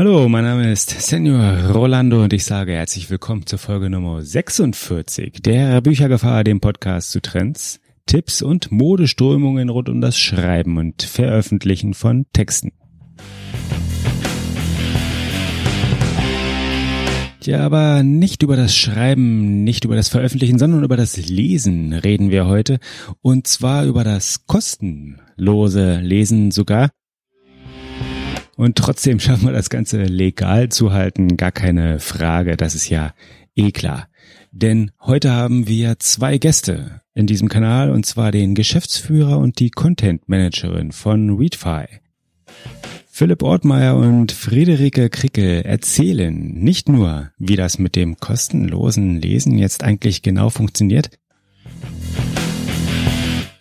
Hallo, mein Name ist Senior Rolando und ich sage herzlich willkommen zur Folge Nummer 46 der Büchergefahr, dem Podcast zu Trends, Tipps und Modeströmungen rund um das Schreiben und Veröffentlichen von Texten. Ja, aber nicht über das Schreiben, nicht über das Veröffentlichen, sondern über das Lesen reden wir heute. Und zwar über das kostenlose Lesen sogar. Und trotzdem schaffen wir das Ganze legal zu halten, gar keine Frage, das ist ja eh klar. Denn heute haben wir zwei Gäste in diesem Kanal, und zwar den Geschäftsführer und die Content Managerin von Readfy. Philipp Ortmeier und Friederike Krickel erzählen nicht nur, wie das mit dem kostenlosen Lesen jetzt eigentlich genau funktioniert,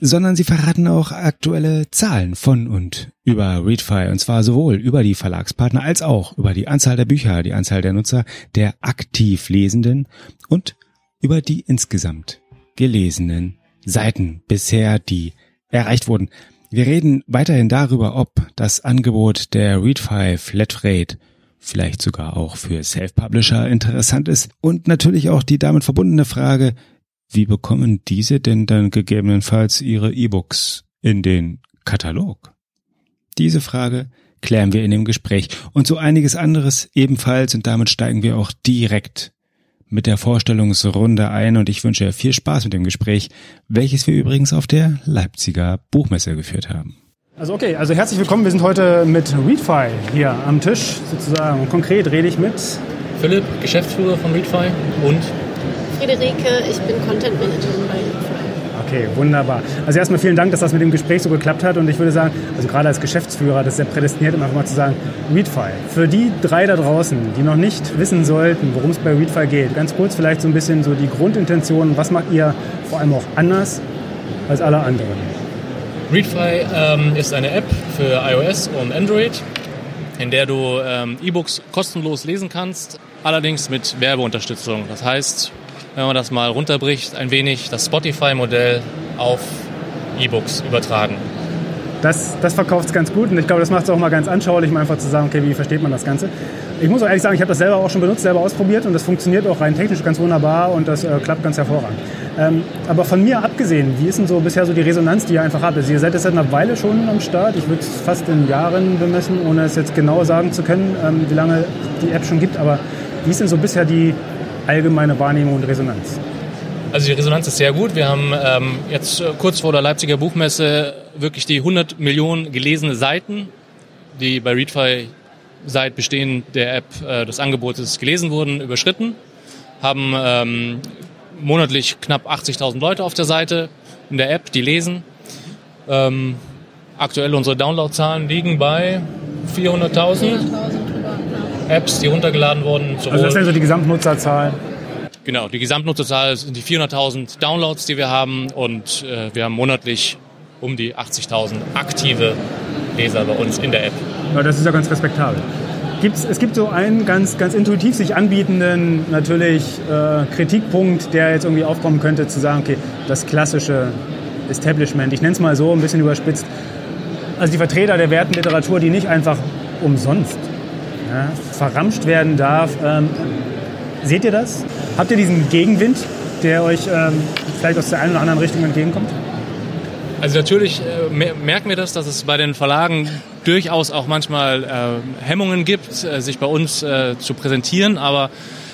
sondern sie verraten auch aktuelle Zahlen von und über Readfy und zwar sowohl über die Verlagspartner als auch über die Anzahl der Bücher, die Anzahl der Nutzer, der aktiv Lesenden und über die insgesamt gelesenen Seiten bisher, die erreicht wurden. Wir reden weiterhin darüber, ob das Angebot der Readfy Flatrate vielleicht sogar auch für Self-Publisher interessant ist und natürlich auch die damit verbundene Frage, wie bekommen diese denn dann gegebenenfalls ihre E-Books in den Katalog? Diese Frage klären wir in dem Gespräch und so einiges anderes ebenfalls und damit steigen wir auch direkt mit der Vorstellungsrunde ein und ich wünsche viel Spaß mit dem Gespräch, welches wir übrigens auf der Leipziger Buchmesse geführt haben. Also okay, also herzlich willkommen. Wir sind heute mit Readfy hier am Tisch sozusagen. Und konkret rede ich mit Philipp, Geschäftsführer von Readfy und Friederike, ich bin Content Managerin bei Readfy. Okay, wunderbar. Also erstmal vielen Dank, dass das mit dem Gespräch so geklappt hat. Und ich würde sagen, also gerade als Geschäftsführer, das ist ja prädestiniert, um einfach mal zu sagen, Readfy. Für die drei da draußen, die noch nicht wissen sollten, worum es bei Readfy geht, ganz kurz vielleicht so ein bisschen so die Grundintention. Was macht ihr vor allem auch anders als alle anderen? Readfy ähm, ist eine App für iOS und Android, in der du ähm, E-Books kostenlos lesen kannst, allerdings mit Werbeunterstützung. Das heißt, wenn man das mal runterbricht, ein wenig das Spotify-Modell auf E-Books übertragen. Das, das verkauft es ganz gut und ich glaube, das macht es auch mal ganz anschaulich, mal einfach zu sagen, okay, wie versteht man das Ganze. Ich muss auch ehrlich sagen, ich habe das selber auch schon benutzt, selber ausprobiert und das funktioniert auch rein technisch ganz wunderbar und das äh, klappt ganz hervorragend. Ähm, aber von mir abgesehen, wie ist denn so bisher so die Resonanz, die ihr einfach habt? Also ihr seid jetzt seit einer Weile schon am Start, ich würde es fast in Jahren bemessen, ohne es jetzt genau sagen zu können, ähm, wie lange die App schon gibt, aber wie ist denn so bisher die allgemeine Wahrnehmung und Resonanz? Also die Resonanz ist sehr gut. Wir haben ähm, jetzt kurz vor der Leipziger Buchmesse wirklich die 100 Millionen gelesene Seiten, die bei Readfy seit Bestehen der App äh, des Angebotes gelesen wurden, überschritten. Haben ähm, monatlich knapp 80.000 Leute auf der Seite in der App, die lesen. Ähm, aktuell unsere Downloadzahlen liegen bei 400.000 Apps, die runtergeladen wurden. Also das sind so die Gesamtnutzerzahlen. Genau, die Gesamtnutzerzahl sind die 400.000 Downloads, die wir haben und äh, wir haben monatlich um die 80.000 aktive Leser bei uns in der App. Ja, das ist ja ganz respektabel. Gibt's, es gibt so einen ganz, ganz intuitiv sich anbietenden natürlich äh, Kritikpunkt, der jetzt irgendwie aufkommen könnte, zu sagen, okay, das klassische Establishment, ich nenne es mal so, ein bisschen überspitzt, also die Vertreter der Wertenliteratur, die nicht einfach umsonst ja, verramscht werden darf. Ähm, seht ihr das? Habt ihr diesen Gegenwind, der euch ähm, vielleicht aus der einen oder anderen Richtung entgegenkommt? Also natürlich äh, merken wir das, dass es bei den Verlagen durchaus auch manchmal äh, Hemmungen gibt, äh, sich bei uns äh, zu präsentieren, aber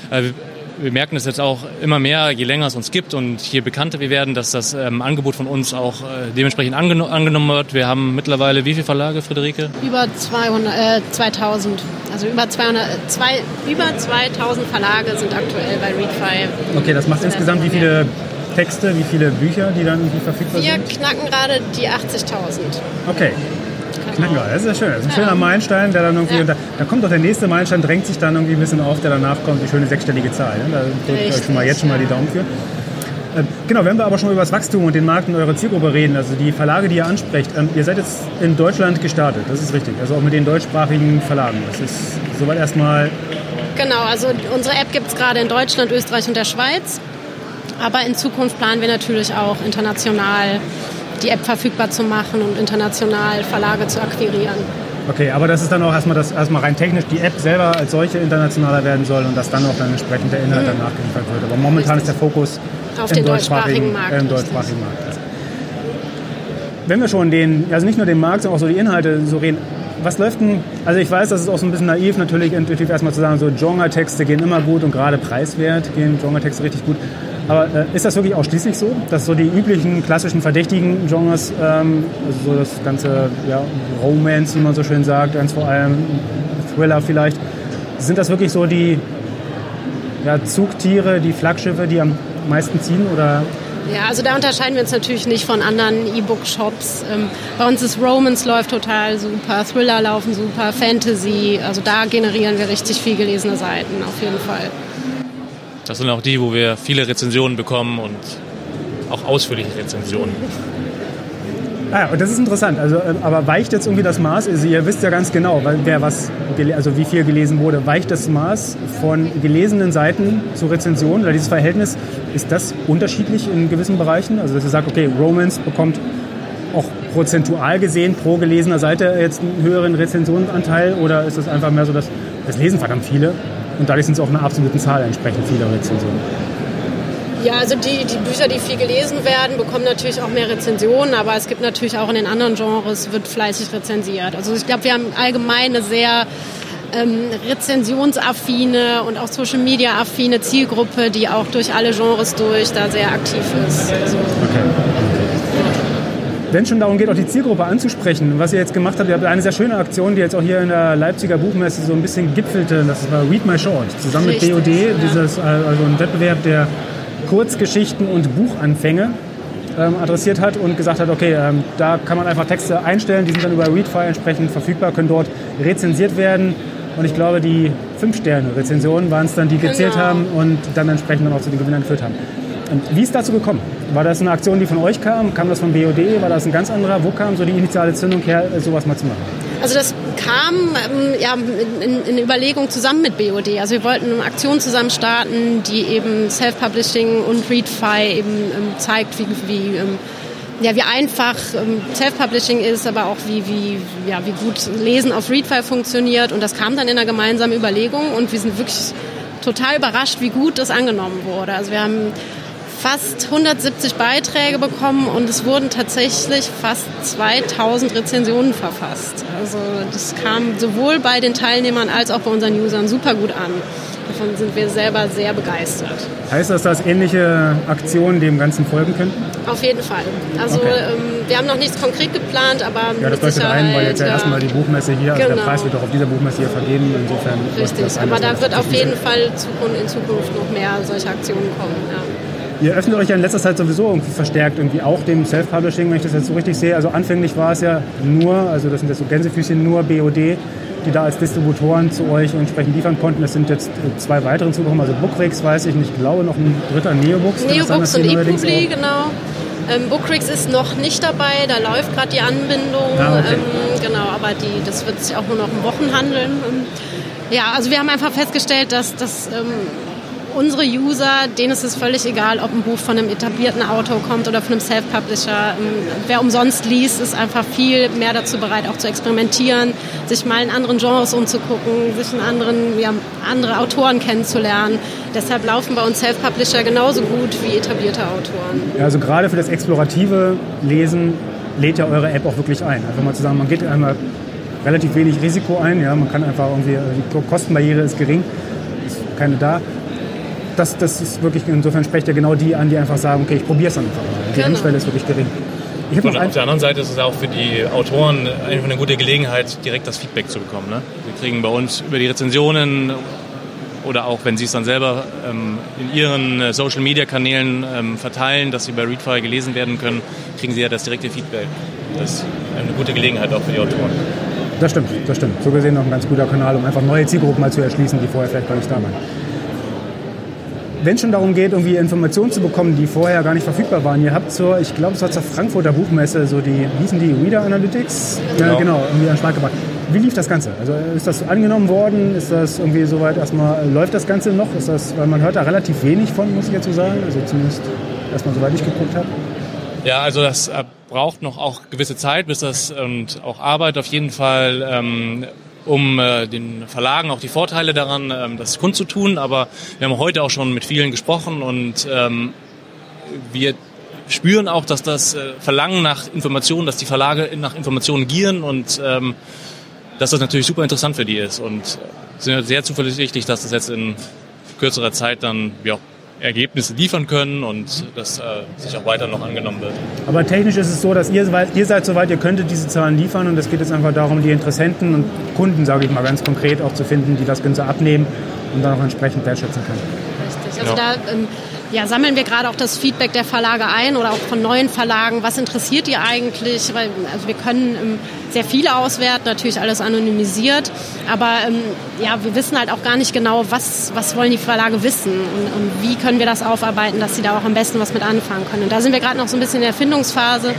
äh, wir merken es jetzt auch immer mehr, je länger es uns gibt und je bekannter wir werden, dass das ähm, Angebot von uns auch äh, dementsprechend angen angenommen wird. Wir haben mittlerweile wie viele Verlage, Friederike? Über 200, äh, 2000. Also über, 200, zwei, über 2000 Verlage sind aktuell bei Readfy. Okay, das macht insgesamt wie viele Texte, wie viele Bücher, die dann verfügbar Wir sind? Wir knacken gerade die 80.000. Okay. Knacken gerade, das ist ja schön. Das ist ein schöner Meilenstein, der dann irgendwie. Ja. Da, da, kommt doch der nächste Meilenstein, drängt sich dann irgendwie ein bisschen auf, der danach kommt, die schöne sechsstellige Zahl. Ne? Da drücke ich euch schon mal jetzt schon mal die Daumen für. Äh, genau, wenn wir aber schon über das Wachstum und den Markt und eure Zielgruppe reden, also die Verlage, die ihr ansprecht, ähm, ihr seid jetzt in Deutschland gestartet, das ist richtig, also auch mit den deutschsprachigen Verlagen. Das ist soweit erstmal. Genau, also unsere App gibt es gerade in Deutschland, Österreich und der Schweiz. Aber in Zukunft planen wir natürlich auch international die App verfügbar zu machen und international Verlage zu akquirieren. Okay, aber das ist dann auch erstmal, das, erstmal rein technisch die App selber als solche internationaler werden soll und dass dann auch dann entsprechend der Inhalt danach geliefert wird. Aber momentan Richtig. ist der Fokus Auf den deutschsprachigen Markt, äh, Im deutschsprachigen Markt. Wenn wir schon den, also nicht nur den Markt, sondern auch so die Inhalte so reden, was läuft denn, also ich weiß, das ist auch so ein bisschen naiv, natürlich intuitiv erstmal zu sagen, so Genre-Texte gehen immer gut und gerade preiswert gehen Genre-Texte richtig gut. Aber äh, ist das wirklich ausschließlich so, dass so die üblichen klassischen verdächtigen Genres, ähm, also so das ganze ja, Romance, wie man so schön sagt, ganz vor allem Thriller vielleicht, sind das wirklich so die ja, Zugtiere, die Flaggschiffe, die am meisten ziehen oder Ja, also da unterscheiden wir uns natürlich nicht von anderen E-Book-Shops. Ähm, bei uns ist Romance läuft total super, Thriller laufen super, Fantasy. Also da generieren wir richtig viel gelesene Seiten, auf jeden Fall. Das sind auch die, wo wir viele Rezensionen bekommen und auch ausführliche Rezensionen. Ah, und das ist interessant. Also, ähm, aber weicht jetzt irgendwie das Maß? Also ihr wisst ja ganz genau, wer was, also wie viel gelesen wurde. Weicht das Maß von gelesenen Seiten zu Rezensionen oder dieses Verhältnis ist das unterschiedlich in gewissen Bereichen? Also dass ihr sagt, okay, Romance bekommt auch prozentual gesehen pro gelesener Seite jetzt einen höheren Rezensionsanteil oder ist das einfach mehr so, dass das lesen verdammt viele und dadurch sind es auch in einer absoluten Zahl entsprechend viele Rezensionen? Ja, also die, die Bücher, die viel gelesen werden, bekommen natürlich auch mehr Rezensionen, aber es gibt natürlich auch in den anderen Genres, wird fleißig rezensiert. Also ich glaube, wir haben allgemein eine sehr ähm, rezensionsaffine und auch Social Media affine Zielgruppe, die auch durch alle Genres durch da sehr aktiv ist. Also, Wenn schon darum geht, auch die Zielgruppe anzusprechen, was ihr jetzt gemacht habt, ihr habt eine sehr schöne Aktion, die jetzt auch hier in der Leipziger Buchmesse so ein bisschen gipfelte, das war Read My Short, zusammen Richtig, mit BOD, ja. dieses, äh, also ein Wettbewerb, der Kurzgeschichten und Buchanfänge ähm, adressiert hat und gesagt hat, okay, ähm, da kann man einfach Texte einstellen, die sind dann über Readfile entsprechend verfügbar, können dort rezensiert werden. Und ich glaube, die 5-Sterne-Rezensionen waren es dann, die gezählt Genau. haben und dann entsprechend dann auch zu den Gewinnern geführt haben. Wie ist dazu gekommen? War das eine Aktion, die von euch kam? Kam das von BOD? War das ein ganz anderer? Wo kam so die initiale Zündung her, sowas mal zu machen? Also das kam ähm, ja, in, in Überlegung zusammen mit BOD. Also wir wollten eine Aktion zusammen starten, die eben Self-Publishing und Readfy eben ähm, zeigt, wie, wie, ähm, ja, wie einfach ähm, Self-Publishing ist, aber auch wie, wie, ja, wie gut Lesen auf Readfy funktioniert. Und das kam dann in einer gemeinsamen Überlegung und wir sind wirklich total überrascht, wie gut das angenommen wurde. Also wir haben fast 170 Beiträge bekommen und es wurden tatsächlich fast 2000 Rezensionen verfasst. Also das kam sowohl bei den Teilnehmern als auch bei unseren Usern super gut an. Davon sind wir selber sehr begeistert. Heißt das, dass ähnliche Aktionen dem Ganzen folgen könnten? Auf jeden Fall. Also Okay. ähm, wir haben noch nichts konkret geplant, aber Ja, das mit leuchtet ein, weil jetzt ja Sicherheit, erstmal die Buchmesse hier, also der Genau. Preis wird auch auf dieser Buchmesse hier vergeben. Insofern Richtig, aber da wird auf jeden Fall in Zukunft noch mehr solche Aktionen kommen. Ja. Ihr öffnet euch ja in letzter Zeit sowieso irgendwie verstärkt irgendwie auch dem Self-Publishing, wenn ich das jetzt so richtig sehe. Also anfänglich war es ja nur, also das sind jetzt so Gänsefüßchen, nur BOD, die da als Distributoren zu euch entsprechend liefern konnten. Es sind jetzt äh, zwei weitere zugekommen, also Bookrix weiß ich nicht, ich glaube noch ein dritter Neobooks. Das Neobooks und ePubli, auch- genau. Ähm, Bookrix ist noch nicht dabei, da läuft gerade die Anbindung. Ah, okay. ähm, genau, aber die, das wird sich auch nur noch in Wochen handeln. Ja, also wir haben einfach festgestellt, dass, dass ähm, unsere User, denen ist es völlig egal, ob ein Buch von einem etablierten Autor kommt oder von einem Self-Publisher. Ähm, wer umsonst liest, ist einfach viel mehr dazu bereit, auch zu experimentieren, sich mal in anderen Genres umzugucken, sich in anderen, ja, andere Autoren kennenzulernen. Deshalb laufen bei uns Self-Publisher genauso gut wie etablierte Autoren. Ja, also gerade für das explorative Lesen lädt ja eure App auch wirklich ein. Einfach mal zu sagen, man geht einmal relativ wenig Risiko ein, ja, man kann einfach irgendwie, die Kostenbarriere ist gering, ist keine da. Das, das ist wirklich, insofern spricht ja genau die an, die einfach sagen, okay, ich probiere es einfach mal. Die Genau. Hemmschwelle ist wirklich gering. Ich Und auf der anderen Seite ist es auch für die Autoren einfach eine gute Gelegenheit, direkt das Feedback zu bekommen. Ne? Wir kriegen bei uns über die Rezensionen oder auch wenn sie es dann selber ähm, in ihren äh, Social-Media-Kanälen ähm, verteilen, dass sie bei Readfire gelesen werden können, kriegen sie ja das direkte Feedback. Das ist eine gute Gelegenheit auch für die Autoren. das stimmt, das stimmt. So gesehen noch ein ganz guter Kanal, um einfach neue Zielgruppen mal zu erschließen, die vorher vielleicht gar nicht da waren. Wenn es schon darum geht, irgendwie Informationen zu bekommen, die vorher gar nicht verfügbar waren, ihr habt zur, ich glaube, es war zur Frankfurter Buchmesse, so die, wie hießen die, Reader Analytics? Genau. Ja, genau, irgendwie an Start gebracht. Wie lief das Ganze? Also ist das angenommen worden? Ist das irgendwie soweit erstmal, läuft das Ganze noch? Ist das, weil man hört da relativ wenig von, muss ich jetzt so sagen, also zumindest erstmal soweit ich geguckt habe. Ja, also das, äh, braucht noch auch gewisse Zeit, bis das und auch Arbeit auf jeden Fall, ähm, um äh, den Verlagen auch die Vorteile daran, ähm, das kundzutun. Aber wir haben heute auch schon mit vielen gesprochen und ähm, wir spüren auch, dass das äh, Verlangen nach Informationen, dass die Verlage nach Informationen gieren und ähm, dass das natürlich super interessant für die ist und sind sehr zuversichtlich, dass das jetzt in kürzerer Zeit dann ja, Ergebnisse liefern können und das äh, sich auch weiter noch angenommen wird. Aber technisch ist es so, dass ihr, ihr seid soweit, ihr könntet diese Zahlen liefern und es geht jetzt einfach darum, die Interessenten und Kunden, sage ich mal ganz konkret, auch zu finden, die das Ganze abnehmen und dann auch entsprechend wertschätzen können. Richtig. Also ja. da ähm, ja, sammeln wir gerade auch das Feedback der Verlage ein oder auch von neuen Verlagen. Was interessiert ihr eigentlich? Weil, also wir können ähm, sehr viele auswerten, natürlich alles anonymisiert, aber ähm, ja, wir wissen halt auch gar nicht genau, was, was wollen die Verlage wissen und, und wie können wir das aufarbeiten, dass sie da auch am besten was mit anfangen können. Und da sind wir gerade noch so ein bisschen in der Erfindungsphase,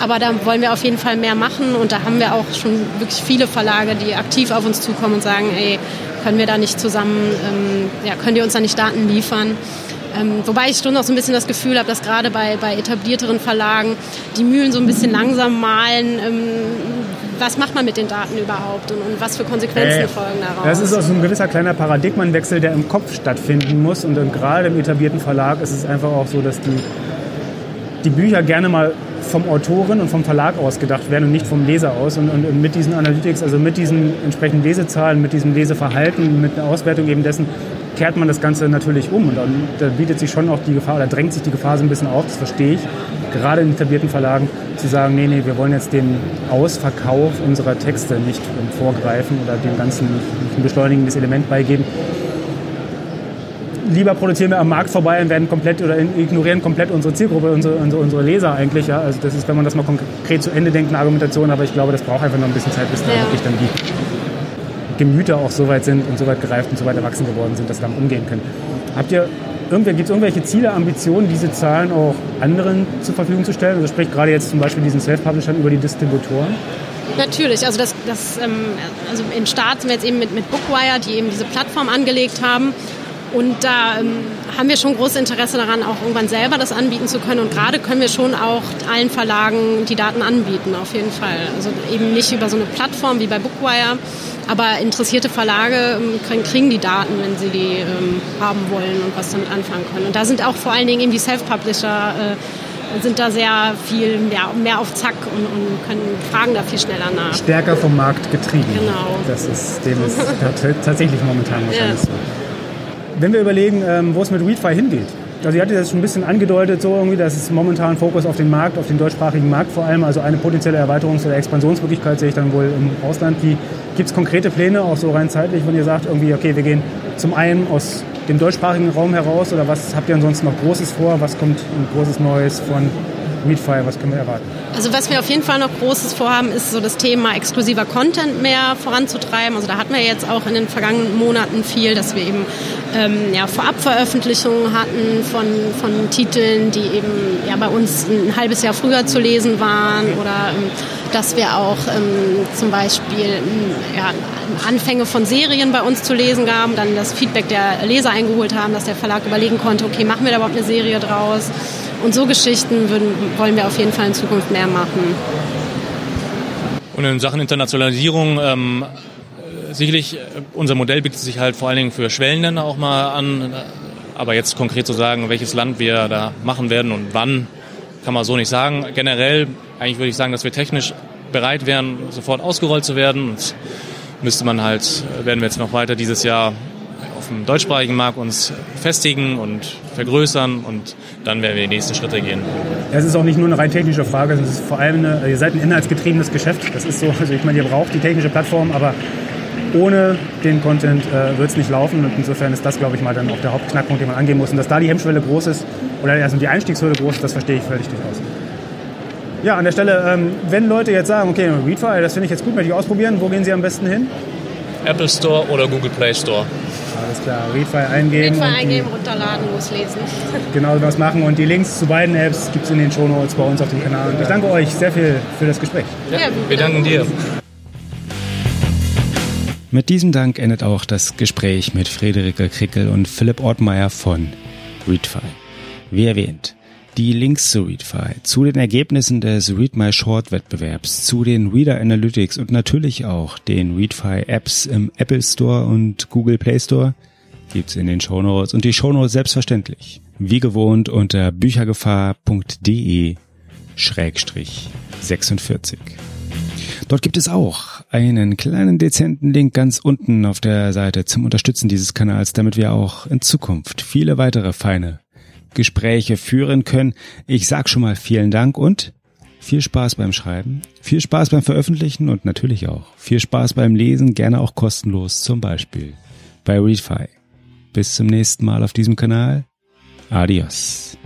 aber da wollen wir auf jeden Fall mehr machen und da haben wir auch schon wirklich viele Verlage, die aktiv auf uns zukommen und sagen, ey, können wir da nicht zusammen, ähm, ja, könnt ihr uns da nicht Daten liefern? Ähm, wobei ich schon noch so ein bisschen das Gefühl habe, dass gerade bei, bei etablierteren Verlagen die Mühlen so ein bisschen langsam malen. Ähm, was macht man mit den Daten überhaupt und, und was für Konsequenzen äh, folgen daraus? Das ist auch so ein gewisser kleiner Paradigmenwechsel, der im Kopf stattfinden muss. Und gerade im etablierten Verlag ist es einfach auch so, dass die, die Bücher gerne mal vom Autoren und vom Verlag ausgedacht werden und nicht vom Leser aus. Und, und, und, mit diesen Analytics, also mit diesen entsprechenden Lesezahlen, mit diesem Leseverhalten, mit einer Auswertung eben dessen, kehrt man das Ganze natürlich um. Und dann da bietet sich schon auch die Gefahr, oder drängt sich die Gefahr so ein bisschen auf, das verstehe ich, gerade in etablierten Verlagen, zu sagen, nee, nee, wir wollen jetzt den Ausverkauf unserer Texte nicht vorgreifen oder dem Ganzen ein beschleunigendes Element beigeben. Lieber produzieren wir am Markt vorbei und werden komplett oder ignorieren komplett unsere Zielgruppe, unsere, unsere, unsere Leser eigentlich. Ja. Also das ist, wenn man das mal konkret zu Ende denkt, eine Argumentation, aber ich glaube, das braucht einfach noch ein bisschen Zeit, bis ja. da wirklich dann die Gemüter auch so weit sind und so weit gereift und so weit erwachsen geworden sind, dass sie damit umgehen können. Habt ihr gibt es irgendwelche Ziele, Ambitionen, diese Zahlen auch anderen zur Verfügung zu stellen? Also sprich gerade jetzt zum Beispiel diesen Self-Publishern über die Distributoren? Natürlich, also das, das ähm, also im Start sind wir jetzt eben mit, mit Bookwire, die eben diese Plattform angelegt haben. Und da ähm, haben wir schon großes Interesse daran, auch irgendwann selber das anbieten zu können. Und gerade können wir schon auch allen Verlagen die Daten anbieten, auf jeden Fall. Also eben nicht über so eine Plattform wie bei Bookwire, aber interessierte Verlage ähm, kriegen die Daten, wenn sie die ähm, haben wollen und was damit anfangen können. Und da sind auch vor allen Dingen eben die Self-Publisher äh, sind da sehr viel ja, mehr auf Zack und, und, können fragen da viel schneller nach. Stärker vom Markt getrieben. Genau. Das ist dem ist tatsächlich momentan wahrscheinlich ja. so. Wenn wir überlegen, ähm, wo es mit Readfy hingeht, also ihr hattet das schon ein bisschen angedeutet, so irgendwie, dass es momentan Fokus auf den Markt, auf den deutschsprachigen Markt vor allem, also eine potenzielle Erweiterungs- oder Expansionsmöglichkeit sehe ich dann wohl im Ausland. Wie gibt es konkrete Pläne, auch so rein zeitlich, wenn ihr sagt, irgendwie, okay, wir gehen zum einen aus dem deutschsprachigen Raum heraus oder was habt ihr ansonsten noch Großes vor? Was kommt ein großes Neues von Readfire, was können wir erwarten? Also was wir auf jeden Fall noch Großes vorhaben, ist so das Thema exklusiver Content mehr voranzutreiben. Also da hatten wir jetzt auch in den vergangenen Monaten viel, dass wir eben ähm, ja, Vorabveröffentlichungen hatten von, von Titeln, die eben ja, bei uns ein halbes Jahr früher zu lesen waren oder ähm, dass wir auch ähm, zum Beispiel ähm, ja, Anfänge von Serien bei uns zu lesen gaben, dann das Feedback der Leser eingeholt haben, dass der Verlag überlegen konnte, okay, machen wir da überhaupt eine Serie draus? Und so Geschichten würden, wollen wir auf jeden Fall in Zukunft mehr machen. Und in Sachen Internationalisierung, ähm, sicherlich, äh, unser Modell bietet sich halt vor allen Dingen für Schwellenländer auch mal an. Aber jetzt konkret zu sagen, welches Land wir da machen werden und wann, kann man so nicht sagen. Generell, eigentlich würde ich sagen, dass wir technisch bereit wären, sofort ausgerollt zu werden. Und müsste man halt, werden wir jetzt noch weiter dieses Jahr auf dem deutschsprachigen Markt uns festigen und vergrößern und dann werden wir die nächsten Schritte gehen. Es ist auch nicht nur eine rein technische Frage, es ist vor allem eine, ihr seid ein inhaltsgetriebenes Geschäft. Das ist so, also ich meine, ihr braucht die technische Plattform, aber ohne den Content äh, wird es nicht laufen. Und insofern ist das, glaube ich, mal dann auch der Hauptknackpunkt, den man angehen muss. Und dass da die Hemmschwelle groß ist, oder also die Einstiegshürde groß ist, das verstehe ich völlig durchaus. Ja, an der Stelle, ähm, wenn Leute jetzt sagen, okay, Readfile, das finde ich jetzt gut, möchte ich ausprobieren, wo gehen sie am besten hin? Apple Store oder Google Play Store. Alles klar, Readfile eingeben. Readfile eingeben, runterladen, loslesen. Genau das machen und die Links zu beiden Apps gibt es in den Shownotes bei uns auf dem Kanal. Und ich danke euch sehr viel für das Gespräch. Ja, wir danken dir. Mit diesem Dank endet auch das Gespräch mit Friederike Krickel und Philipp Ortmeier von Readfile. Wie erwähnt, die Links zu ReadFi, zu den Ergebnissen des Read My Short Wettbewerbs, zu den Reader Analytics und natürlich auch den ReadFi Apps im Apple Store und Google Play Store gibt's in den Shownotes und die Shownotes selbstverständlich. Wie gewohnt unter büchergefahr.de Schrägstrich 46. Dort gibt es auch einen kleinen dezenten Link ganz unten auf der Seite zum Unterstützen dieses Kanals, damit wir auch in Zukunft viele weitere feine Gespräche führen können. Ich sag schon mal vielen Dank und viel Spaß beim Schreiben, viel Spaß beim Veröffentlichen und natürlich auch viel Spaß beim Lesen, gerne auch kostenlos, zum Beispiel bei ReadFi. Bis zum nächsten Mal auf diesem Kanal. Adios.